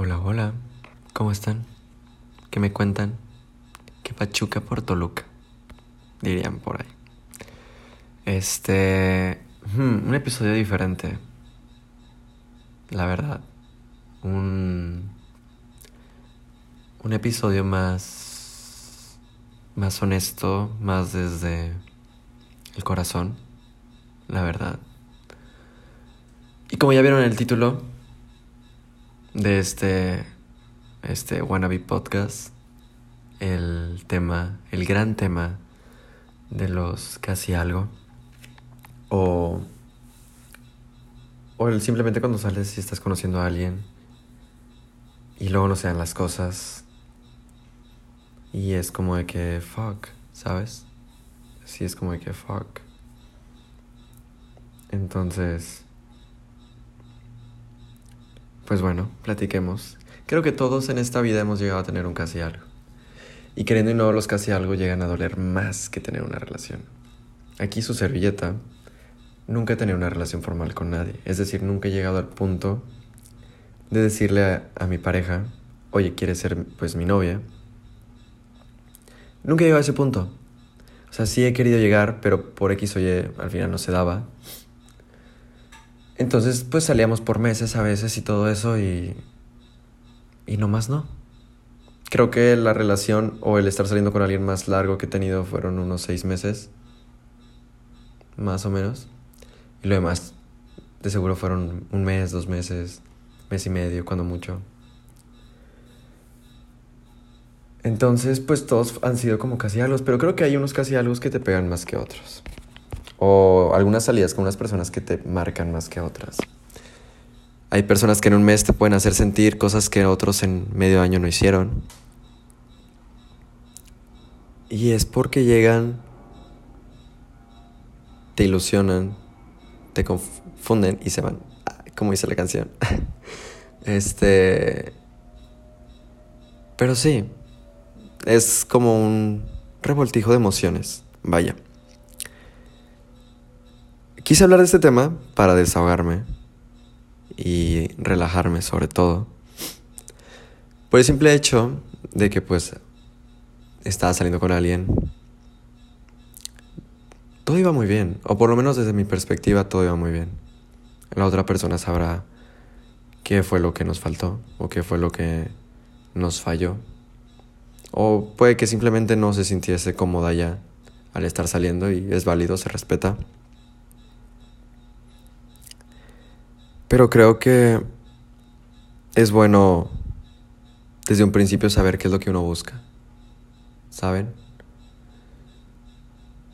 Hola, hola, ¿cómo están? ¿Qué me cuentan? ¿Qué pachuca por Toluca? Dirían por ahí. Este. hmm, un episodio diferente. La verdad. Un. Un episodio más. Más honesto, más desde el corazón. La verdad. Y como ya vieron en el título de este. Este Wannabe Podcast. El tema. El gran tema de los casi algo. O. O simplemente cuando sales y estás conociendo a alguien. Y luego no se dan las cosas. Y es como de que fuck, ¿sabes? Sí, es como de que fuck. Entonces. Pues bueno, platiquemos. Creo que todos en esta vida hemos llegado a tener un casi algo. Y queriendo y no, los casi algo llegan a doler más que tener una relación. Aquí su servilleta nunca he tenido una relación formal con nadie. Es decir, nunca he llegado al punto de decirle a, mi pareja, oye, ¿quieres ser pues mi novia? Nunca he llegado a ese punto. O sea, sí he querido llegar, pero por X o Y al final no se daba. Entonces, pues salíamos por meses a veces y todo eso y... Y no más no. Creo que la relación o el estar saliendo con alguien más largo que he tenido fueron unos seis meses. Más o menos. Y lo demás, de seguro fueron un mes, dos meses, mes y medio, cuando mucho. Entonces, pues todos han sido como casi algo, pero creo que hay unos casi algo que te pegan más que otros. O algunas salidas con unas personas que te marcan más que otras. Hay personas que en un mes te pueden hacer sentir cosas que otros en medio año no hicieron. Y es porque llegan, te ilusionan, te confunden y se van. Como dice la canción. este. Pero sí, es como un revoltijo de emociones. Vaya. Quise hablar de este tema para desahogarme y relajarme sobre todo. Por el simple hecho de que pues estaba saliendo con alguien. Todo iba muy bien, o por lo menos desde mi perspectiva todo iba muy bien. La otra persona sabrá qué fue lo que nos faltó o qué fue lo que nos falló. O puede que simplemente no se sintiese cómoda ya al estar saliendo y es válido, se respeta. Pero creo que es bueno desde un principio saber qué es lo que uno busca. ¿Saben?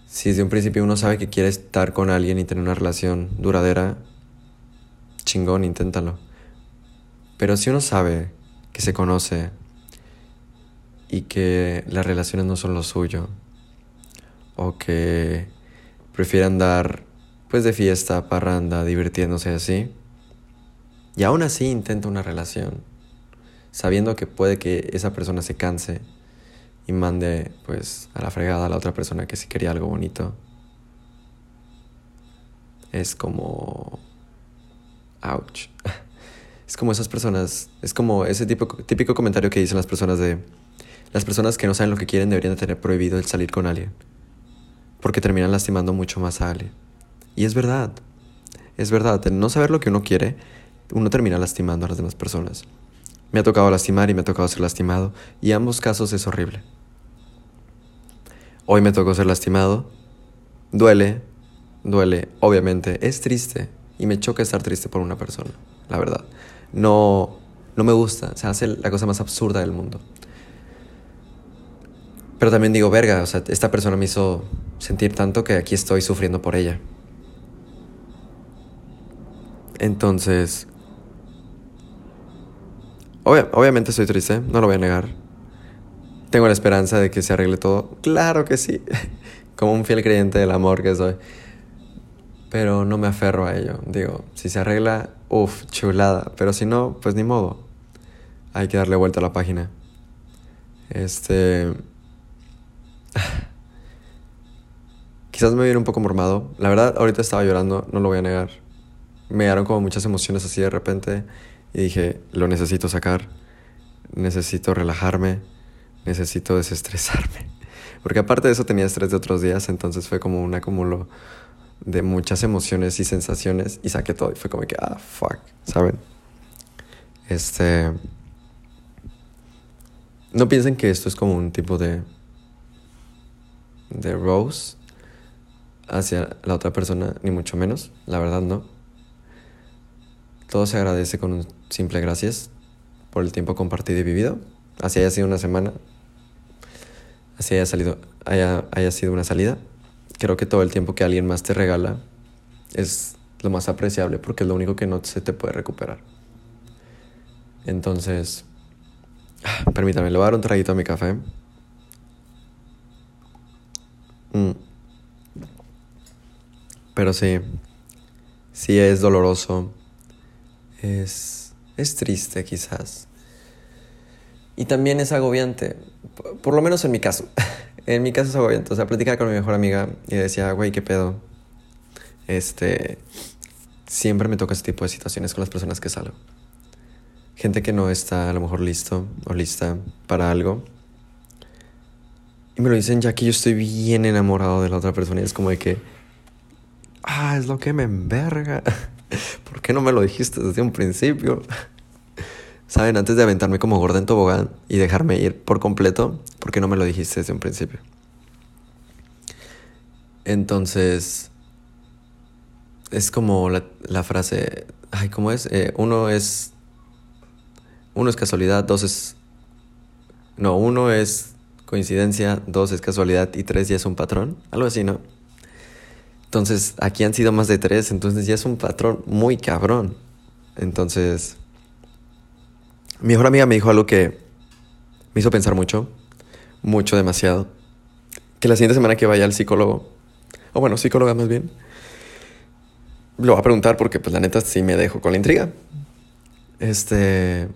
Si desde un principio uno sabe que quiere estar con alguien y tener una relación duradera, chingón, inténtalo. Pero si uno sabe que se conoce y que las relaciones no son lo suyo, o que prefiere andar pues de fiesta, parranda, divirtiéndose así, y aún así intenta una relación, sabiendo que puede que esa persona se canse y mande pues a la fregada a la otra persona que sí quería algo bonito. Es como... Ouch. Es como esas personas, es como ese tipo, típico comentario que dicen las personas de... Las personas que no saben lo que quieren deberían de tener prohibido el salir con alguien. Porque terminan lastimando mucho más a alguien. Y es verdad. Es verdad. El no saber lo que uno quiere uno termina lastimando a las demás personas. Me ha tocado lastimar y me ha tocado ser lastimado, y ambos casos es horrible. Hoy me tocó ser lastimado. Duele, duele, obviamente, es triste, y me choca estar triste por una persona, la verdad. No, no me gusta, se hace la cosa más absurda del mundo. Pero también digo, verga, o sea, esta persona me hizo sentir tanto que aquí estoy sufriendo por ella. Entonces, obviamente estoy triste, no lo voy a negar. Tengo la esperanza de que se arregle todo. Claro que sí, como un fiel creyente del amor que soy. Pero no me aferro a ello. Digo, si se arregla, uff, chulada. Pero si no, pues ni modo. Hay que darle vuelta a la página. Este... Quizás me viene un poco mormado. La verdad, ahorita estaba llorando, no lo voy a negar. Me dieron como muchas emociones así de repente Y dije, lo necesito sacar, necesito relajarme, necesito desestresarme. Porque aparte de eso tenía estrés de otros días, entonces fue como un acúmulo de muchas emociones y sensaciones y saqué todo y fue como que, ah, fuck, ¿saben? Este... No piensen que esto es como un tipo de... de rose hacia la otra persona, ni mucho menos, la verdad no. Todo se agradece con un simple gracias por el tiempo compartido y vivido. Así haya sido una semana, así haya, salido, haya, haya sido una salida. Creo que todo el tiempo que alguien más te regala es lo más apreciable porque es lo único que no se te puede recuperar. Entonces, permítame, le voy a dar un traguito a mi café. Mm. Pero sí, sí es doloroso, es, es triste quizás. Y también es agobiante, por lo menos en mi caso. en mi caso es agobiante. O sea, platicaba con mi mejor amiga y decía, güey, qué pedo. Este, siempre me toca ese tipo de situaciones con las personas que salgo. Gente que no está a lo mejor listo o lista para algo. Y me lo dicen ya que yo estoy bien enamorado de la otra persona y es como de que ah, es lo que me enverga. ¿Por qué no me lo dijiste desde un principio? Saben, antes de aventarme como gorda en tobogán y dejarme ir por completo, ¿por qué no me lo dijiste desde un principio? Entonces, es como la, frase, ay, ¿cómo es? Eh, uno es, uno es casualidad, dos es, no, uno es coincidencia, dos es casualidad y tres ya es un patrón, algo así, ¿no? Entonces, aquí han sido más de tres, entonces ya es un patrón muy cabrón. Entonces, mi mejor amiga me dijo algo que me hizo pensar mucho, mucho, demasiado. Que la siguiente semana que vaya al psicólogo, o bueno, psicóloga más bien, lo va a preguntar porque pues la neta sí me dejo con la intriga. Este...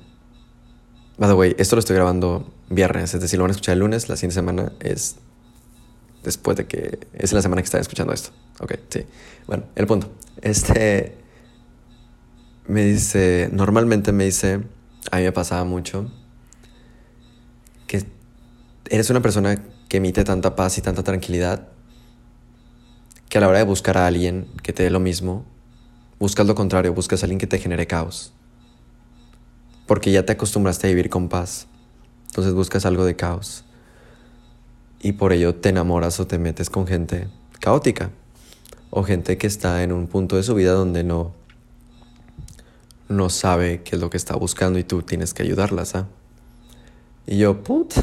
By the way, esto lo estoy grabando viernes, es decir, lo van a escuchar el lunes, la siguiente semana es después de que es la semana que están escuchando esto. Ok, sí. Bueno, el punto. Este me dice, normalmente me dice, a mí me pasaba mucho, que eres una persona que emite tanta paz y tanta tranquilidad que a la hora de buscar a alguien que te dé lo mismo, buscas lo contrario, buscas a alguien que te genere caos. Porque ya te acostumbraste a vivir con paz. Entonces buscas algo de caos y por ello te enamoras o te metes con gente caótica o gente que está en un punto de su vida donde no no sabe qué es lo que está buscando y tú tienes que ayudarlas, ¿ah? Y yo, put,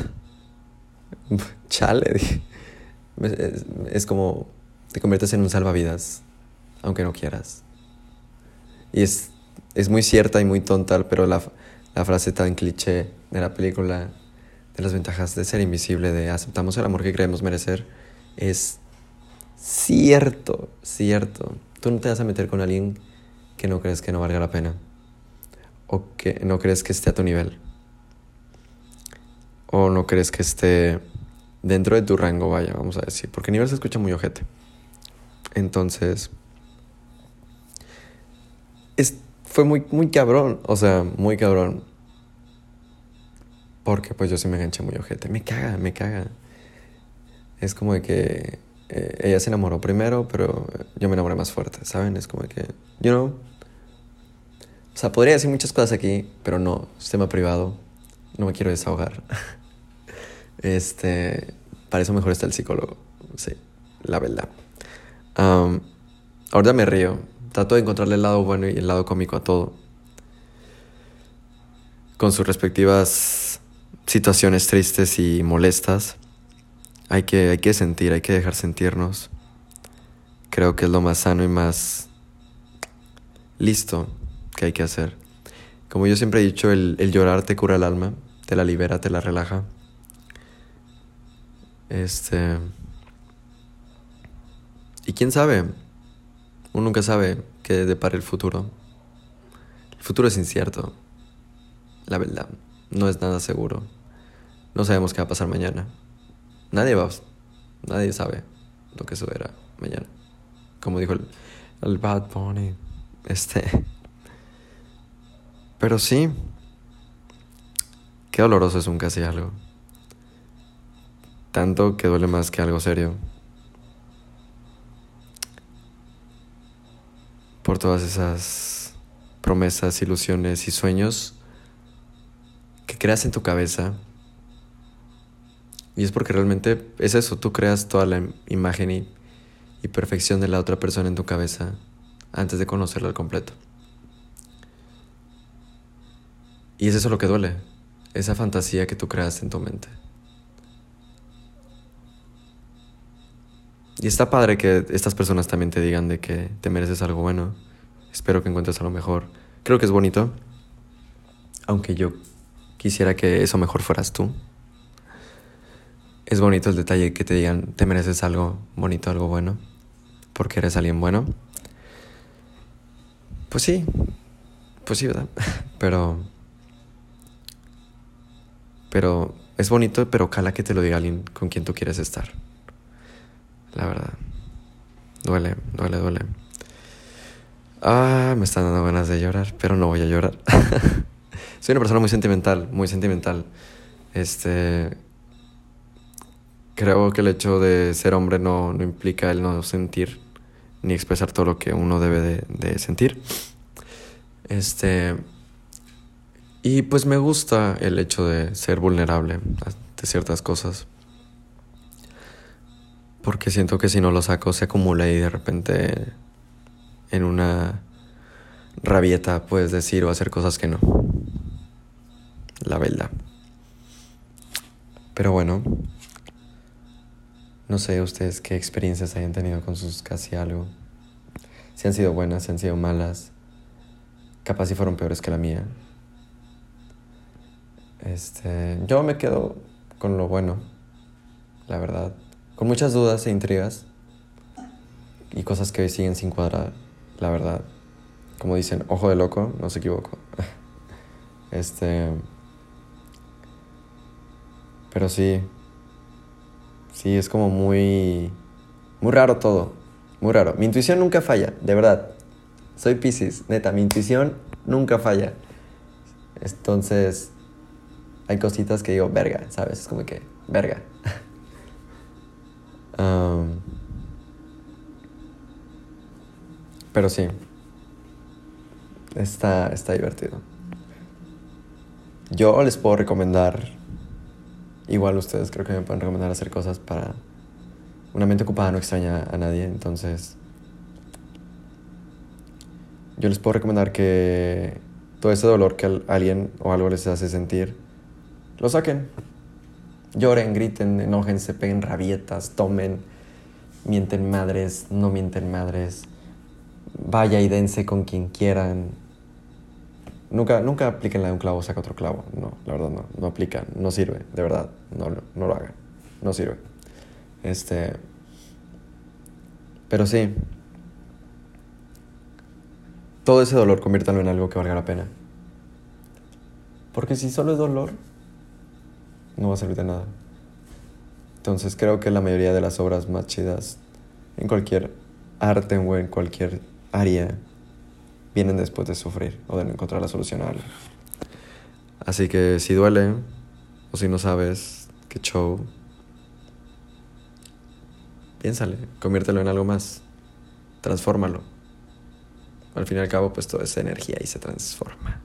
chale, es, es, como te conviertes en un salvavidas, aunque no quieras. Y es, es muy cierta y muy tonta, pero la, la frase tan cliché de la película de las ventajas de ser invisible, de aceptamos el amor que creemos merecer, es cierto, cierto. Tú no te vas a meter con alguien que no crees que no valga la pena o que no crees que esté a tu nivel o no crees que esté dentro de tu rango, vaya, vamos a decir, porque nivel se escucha muy ojete. Entonces, es, fue muy, muy cabrón, o sea, muy cabrón porque pues yo sí me enganché muy ojete. Me caga, me caga. Es como de que eh, ella se enamoró primero, pero yo me enamoré más fuerte, ¿saben? Es como de que, you know. O sea, podría decir muchas cosas aquí, pero no, sistema privado. No me quiero desahogar. este, para eso mejor está el psicólogo. Sí, la verdad. ahora me río. Trato de encontrarle el lado bueno y el lado cómico a todo. Con sus respectivas situaciones tristes y molestas, hay que, hay que sentir, hay que dejar sentirnos. Creo que es lo más sano y más listo que hay que hacer. Como yo siempre he dicho, el, el llorar te cura el alma, te la libera, te la relaja. Este. Y quién sabe, uno nunca sabe qué depara el futuro. El futuro es incierto, la verdad, no es nada seguro. No sabemos qué va a pasar mañana. Nadie va, nadie sabe lo que sucederá mañana. Como dijo el, Bad Bunny. Este. Pero sí, qué doloroso es un casi algo. Tanto que duele más que algo serio. Por todas esas promesas, ilusiones y sueños creas en tu cabeza. Y es porque realmente es eso, tú creas toda la imagen y, perfección de la otra persona en tu cabeza antes de conocerla al completo. Y es eso lo que duele, esa fantasía que tú creas en tu mente. Y está padre que estas personas también te digan de que te mereces algo bueno. Espero que encuentres algo mejor. Creo que es bonito. Aunque yo quisiera que eso mejor fueras tú. Es bonito el detalle que te digan te mereces algo bonito, algo bueno. Porque eres alguien bueno. Pues sí. Pues sí, ¿verdad? Pero pero es bonito, pero cala que te lo diga alguien con quien tú quieres estar. La verdad. Duele, duele, duele. Ah, me están dando ganas de llorar, pero no voy a llorar. Soy una persona muy sentimental, muy sentimental. Este. Creo que el hecho de ser hombre no, no implica el no sentir ni expresar todo lo que uno debe de, de sentir. Este. Y pues me gusta el hecho de ser vulnerable ante ciertas cosas. Porque siento que si no lo saco se acumula y de repente en una rabieta puedes decir o hacer cosas que no. La verdad. Pero bueno, no sé ustedes qué experiencias hayan tenido con sus casi algo. Si han sido buenas, si han sido malas. Capaz si fueron peores que la mía. Este, yo me quedo con lo bueno, la verdad. Con muchas dudas e intrigas y cosas que hoy siguen sin cuadrar, la verdad. Como dicen, ojo de loco, no se equivoco. Este. Pero sí. Sí, es como muy. Muy raro todo. Muy raro. Mi intuición nunca falla, de verdad. Soy Pisces, neta, mi intuición nunca falla. Entonces, hay cositas que digo, verga, ¿sabes? Es como que, verga. pero sí, está, está divertido. Yo les puedo recomendar, igual ustedes creo que me pueden recomendar hacer cosas para... Una mente ocupada no extraña a nadie, entonces... Yo les puedo recomendar que todo ese dolor que alguien o algo les hace sentir, lo saquen. Lloren, griten, enojense, peguen rabietas, tomen, mienten madres, no mienten madres. Vaya y dense con quien quieran. Nunca, nunca apliquen la de un clavo, saca otro clavo. No, la verdad no, no aplica, no sirve, de verdad, no, no, lo hagan, no sirve. Este. Pero sí. Todo ese dolor conviértalo en algo que valga la pena. Porque si solo es dolor, no va a servir de nada. Entonces creo que la mayoría de las obras más chidas en cualquier arte o en cualquier área vienen después de sufrir o de no encontrar la solución a algo. Así que si duele o si no sabes qué show, piénsale, conviértelo en algo más, transfórmalo. Al fin y al cabo, pues todo es energía y se transforma.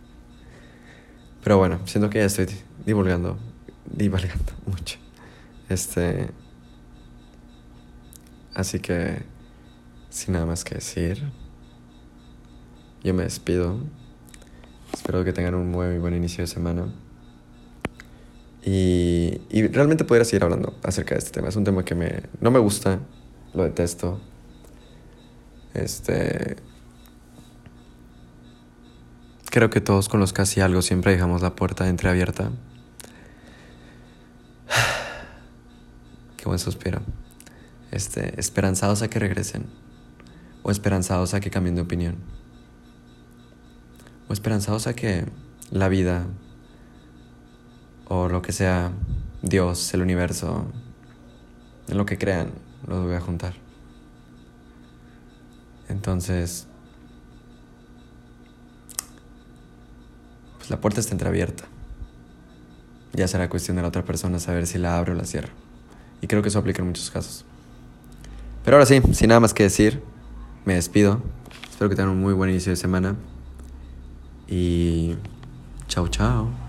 Pero bueno, siento que ya estoy divulgando divagando mucho. Este. Así que, sin nada más que decir, yo me despido. Espero que tengan un muy buen inicio de semana. Y, y realmente podría seguir hablando acerca de este tema. Es un tema que me, no me gusta, lo detesto. Este. Creo que todos con los casi algo siempre dejamos la puerta entreabierta. Qué buen suspiro. Este, esperanzados a que regresen. O esperanzados a que cambien de opinión. O esperanzados a que la vida o lo que sea, Dios, el universo, en lo que crean, lo voy a juntar. Entonces, la puerta está entreabierta. Ya será cuestión de la otra persona saber si la abre o la cierra. Y creo que eso aplica en muchos casos. Pero ahora sí, sin nada más que decir, me despido. Espero que tengan un muy buen inicio de semana. E tchau, tchau.